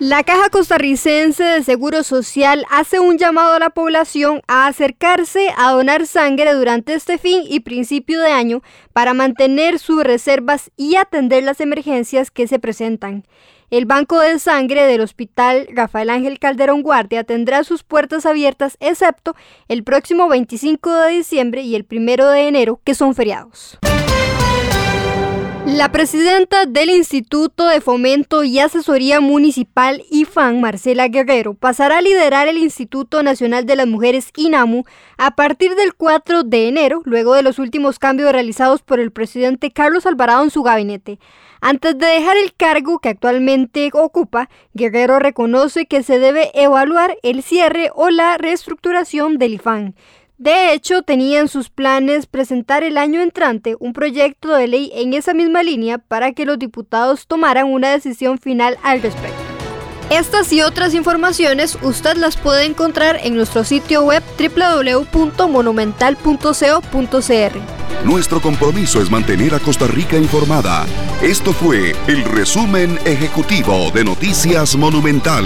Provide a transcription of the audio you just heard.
La Caja Costarricense de Seguro Social hace un llamado a la población a acercarse a donar sangre durante este fin y principio de año para mantener sus reservas y atender las emergencias que se presentan. El Banco de Sangre del Hospital Rafael Ángel Calderón Guardia tendrá sus puertas abiertas excepto el próximo 25 de diciembre y el 1 de enero, que son feriados. La presidenta del Instituto de Fomento y Asesoría Municipal IFAN, Marcela Guerrero, pasará a liderar el Instituto Nacional de las Mujeres INAMU a partir del 4 de enero, luego de los últimos cambios realizados por el presidente Carlos Alvarado en su gabinete. Antes de dejar el cargo que actualmente ocupa, Guerrero reconoce que se debe evaluar el cierre o la reestructuración del IFAN. De hecho, tenían sus planes presentar el año entrante un proyecto de ley en esa misma línea para que los diputados tomaran una decisión final al respecto. Estas y otras informaciones usted las puede encontrar en nuestro sitio web www.monumental.co.cr. Nuestro compromiso es mantener a Costa Rica informada. Esto fue el resumen ejecutivo de Noticias Monumental.